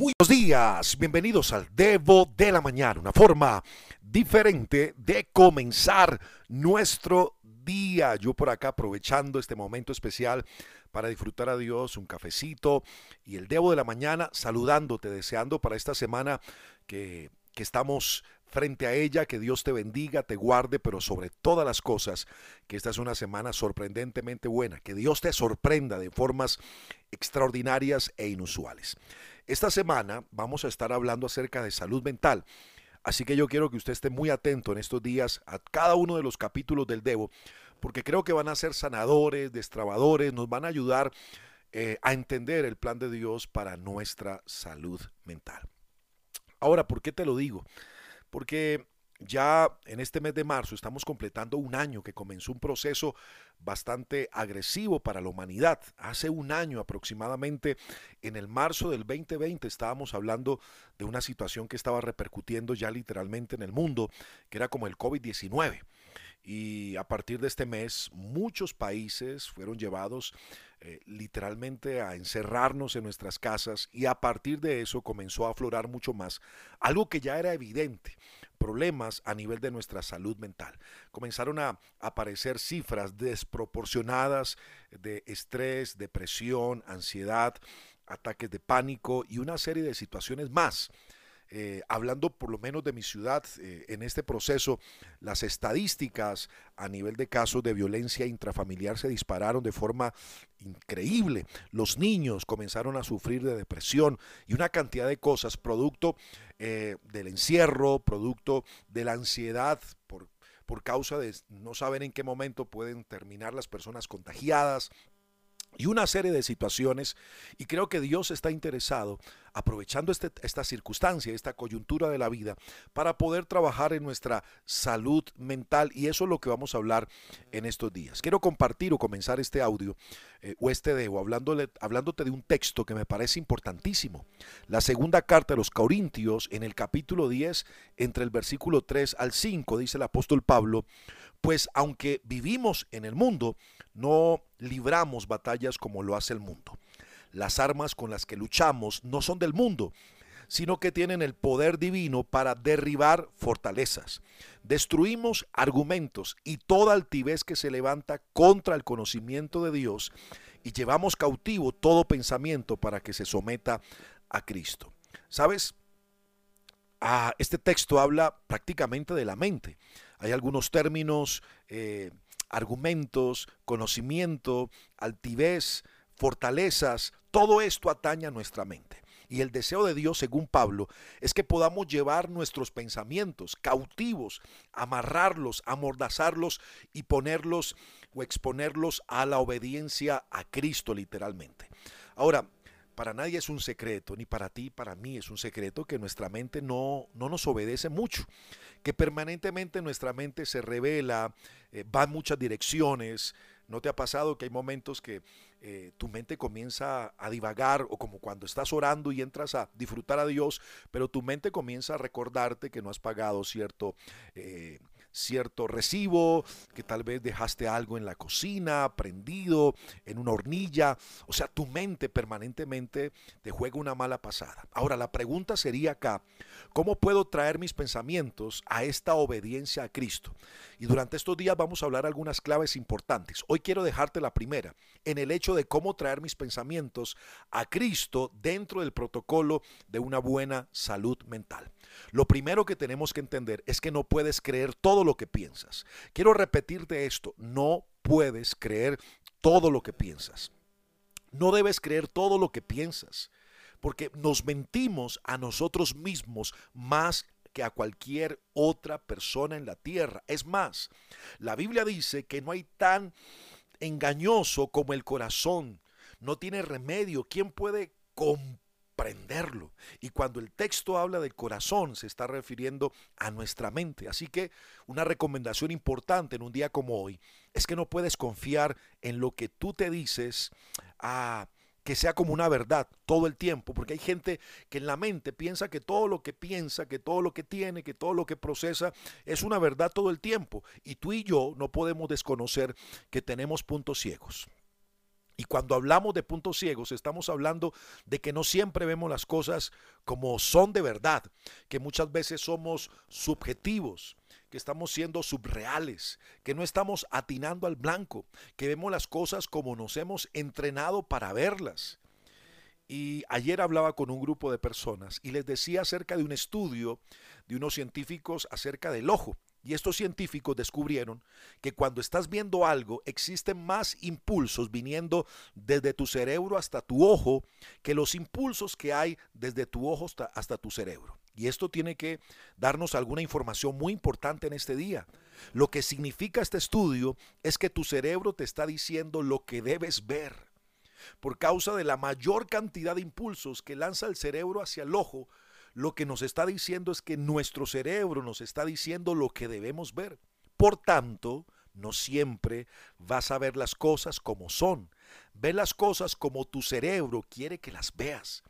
Buenos días, bienvenidos al Devo de la Mañana, una forma diferente de comenzar nuestro día. Yo por acá aprovechando este momento especial para disfrutar a Dios, un cafecito y el Devo de la Mañana saludándote, deseando para esta semana que, que estamos frente a ella, que Dios te bendiga, te guarde, pero sobre todas las cosas, que esta es una semana sorprendentemente buena, que Dios te sorprenda de formas extraordinarias e inusuales. Esta semana vamos a estar hablando acerca de salud mental. Así que yo quiero que usted esté muy atento en estos días a cada uno de los capítulos del Devo, porque creo que van a ser sanadores, destrabadores, nos van a ayudar eh, a entender el plan de Dios para nuestra salud mental. Ahora, ¿por qué te lo digo? Porque ya en este mes de marzo estamos completando un año que comenzó un proceso bastante agresivo para la humanidad. Hace un año aproximadamente, en el marzo del 2020, estábamos hablando de una situación que estaba repercutiendo ya literalmente en el mundo, que era como el COVID-19. Y a partir de este mes, muchos países fueron llevados eh, literalmente a encerrarnos en nuestras casas y a partir de eso comenzó a aflorar mucho más algo que ya era evidente, problemas a nivel de nuestra salud mental. Comenzaron a aparecer cifras desproporcionadas de estrés, depresión, ansiedad, ataques de pánico y una serie de situaciones más eh, hablando por lo menos de mi ciudad, eh, en este proceso, las estadísticas a nivel de casos de violencia intrafamiliar se dispararon de forma increíble. Los niños comenzaron a sufrir de depresión y una cantidad de cosas, producto eh, del encierro, producto de la ansiedad por, por causa de no saber en qué momento pueden terminar las personas contagiadas, y una serie de situaciones. Y creo que Dios está interesado, aprovechando este, esta circunstancia, esta coyuntura de la vida, para poder trabajar en nuestra salud mental. Y eso es lo que vamos a hablar en estos días. Quiero compartir o comenzar este audio eh, o este debo hablándole, hablándote de un texto que me parece importantísimo. La segunda carta de los Corintios, en el capítulo 10, entre el versículo 3 al 5, dice el apóstol Pablo, pues aunque vivimos en el mundo, no libramos batallas como lo hace el mundo. Las armas con las que luchamos no son del mundo, sino que tienen el poder divino para derribar fortalezas. Destruimos argumentos y toda altivez que se levanta contra el conocimiento de Dios y llevamos cautivo todo pensamiento para que se someta a Cristo. ¿Sabes? Ah, este texto habla prácticamente de la mente. Hay algunos términos eh, argumentos, conocimiento, altivez, fortalezas, todo esto ataña a nuestra mente. Y el deseo de Dios, según Pablo, es que podamos llevar nuestros pensamientos cautivos, amarrarlos, amordazarlos y ponerlos o exponerlos a la obediencia a Cristo literalmente. Ahora, para nadie es un secreto, ni para ti, para mí es un secreto que nuestra mente no, no nos obedece mucho que permanentemente nuestra mente se revela, eh, va en muchas direcciones. ¿No te ha pasado que hay momentos que eh, tu mente comienza a divagar o como cuando estás orando y entras a disfrutar a Dios, pero tu mente comienza a recordarte que no has pagado cierto... Eh, cierto recibo, que tal vez dejaste algo en la cocina, prendido, en una hornilla. O sea, tu mente permanentemente te juega una mala pasada. Ahora, la pregunta sería acá, ¿cómo puedo traer mis pensamientos a esta obediencia a Cristo? Y durante estos días vamos a hablar algunas claves importantes. Hoy quiero dejarte la primera, en el hecho de cómo traer mis pensamientos a Cristo dentro del protocolo de una buena salud mental. Lo primero que tenemos que entender es que no puedes creer todo lo que piensas. Quiero repetirte esto, no puedes creer todo lo que piensas. No debes creer todo lo que piensas, porque nos mentimos a nosotros mismos más que a cualquier otra persona en la tierra. Es más, la Biblia dice que no hay tan engañoso como el corazón. No tiene remedio. ¿Quién puede comprenderlo? Y cuando el texto habla del corazón, se está refiriendo a nuestra mente. Así que una recomendación importante en un día como hoy es que no puedes confiar en lo que tú te dices a que sea como una verdad todo el tiempo, porque hay gente que en la mente piensa que todo lo que piensa, que todo lo que tiene, que todo lo que procesa es una verdad todo el tiempo. Y tú y yo no podemos desconocer que tenemos puntos ciegos. Y cuando hablamos de puntos ciegos, estamos hablando de que no siempre vemos las cosas como son de verdad, que muchas veces somos subjetivos, que estamos siendo subreales, que no estamos atinando al blanco, que vemos las cosas como nos hemos entrenado para verlas. Y ayer hablaba con un grupo de personas y les decía acerca de un estudio de unos científicos acerca del ojo. Y estos científicos descubrieron que cuando estás viendo algo existen más impulsos viniendo desde tu cerebro hasta tu ojo que los impulsos que hay desde tu ojo hasta, tu cerebro. Y esto tiene que darnos alguna información muy importante en este día. Lo que significa este estudio es que tu cerebro te está diciendo lo que debes ver. Por causa de la mayor cantidad de impulsos que lanza el cerebro hacia el ojo, lo que nos está diciendo es que nuestro cerebro nos está diciendo lo que debemos ver. Por tanto, no siempre vas a ver las cosas como son. Ve las cosas como tu cerebro quiere que las veas.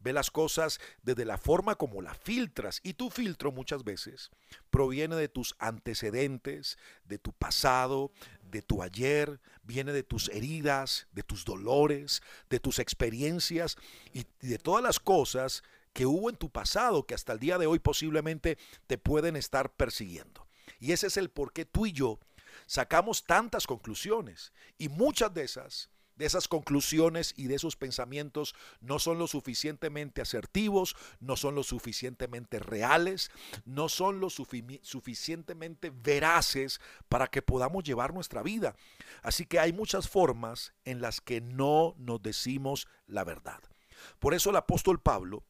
Ve las cosas desde la forma como las filtras y tu filtro muchas veces proviene de tus antecedentes, de tu pasado, de tu ayer, viene de tus heridas, de tus dolores, de tus experiencias y de todas las cosas que hubo en tu pasado que hasta el día de hoy posiblemente te pueden estar persiguiendo. Y ese es el por qué tú y yo sacamos tantas conclusiones y muchas de esas de esas conclusiones y de esos pensamientos no son lo suficientemente asertivos, no son lo suficientemente reales, no son lo suficientemente veraces para que podamos llevar nuestra vida. Así que hay muchas formas en las que no nos decimos la verdad. Por eso el apóstol Pablo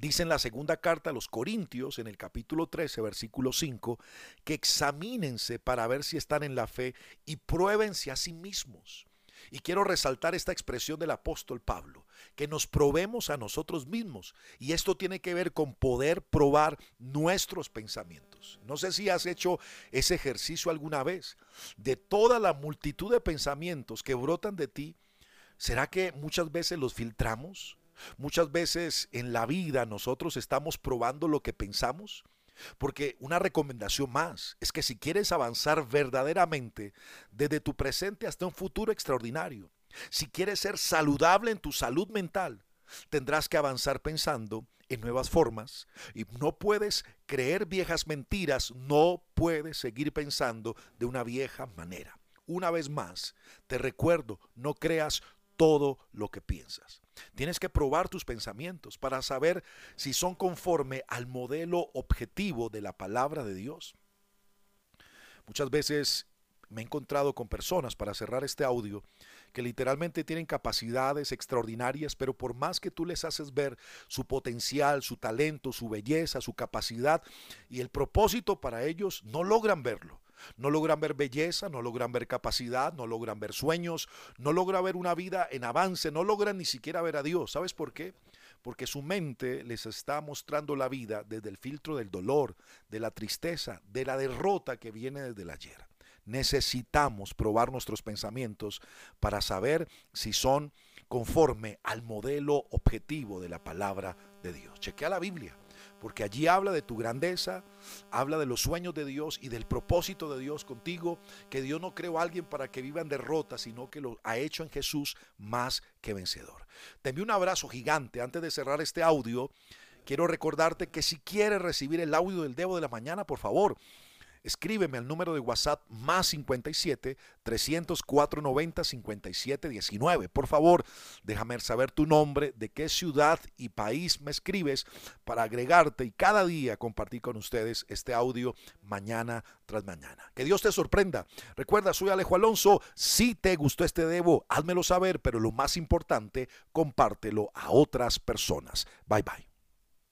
Dice en la segunda carta a los Corintios, en el capítulo 13, versículo 5, que examínense para ver si están en la fe y pruébense a sí mismos. Y quiero resaltar esta expresión del apóstol Pablo, que nos probemos a nosotros mismos. Y esto tiene que ver con poder probar nuestros pensamientos. No sé si has hecho ese ejercicio alguna vez. De toda la multitud de pensamientos que brotan de ti, ¿será que muchas veces los filtramos? Muchas veces en la vida nosotros estamos probando lo que pensamos. Porque una recomendación más es que si quieres avanzar verdaderamente desde tu presente hasta un futuro extraordinario, si quieres ser saludable en tu salud mental, tendrás que avanzar pensando en nuevas formas y no puedes creer viejas mentiras, no puedes seguir pensando de una vieja manera. Una vez más, te recuerdo, no creas todo lo que piensas. Tienes que probar tus pensamientos para saber si son conforme al modelo objetivo de la palabra de Dios. Muchas veces me he encontrado con personas, para cerrar este audio, que literalmente tienen capacidades extraordinarias, pero por más que tú les haces ver su potencial, su talento, su belleza, su capacidad y el propósito para ellos, no logran verlo. No logran ver belleza, no logran ver capacidad, no logran ver sueños, no logran ver una vida en avance, no logran ni siquiera ver a Dios. ¿Sabes por qué? Porque su mente les está mostrando la vida desde el filtro del dolor, de la tristeza, de la derrota que viene desde el ayer. Necesitamos probar nuestros pensamientos para saber si son conforme al modelo objetivo de la palabra de Dios. Chequea la Biblia porque allí habla de tu grandeza, habla de los sueños de Dios y del propósito de Dios contigo, que Dios no creó a alguien para que viva en derrota, sino que lo ha hecho en Jesús más que vencedor. Te envío un abrazo gigante. Antes de cerrar este audio, quiero recordarte que si quieres recibir el audio del Debo de la Mañana, por favor, escríbeme al número de WhatsApp más 57 304 90 57 19. Por favor, déjame saber tu nombre, de qué ciudad y país me escribes para agregarte y cada día compartir con ustedes este audio mañana tras mañana. Que Dios te sorprenda. Recuerda, soy Alejo Alonso. Si te gustó este debo, házmelo saber, pero lo más importante, compártelo a otras personas. Bye bye.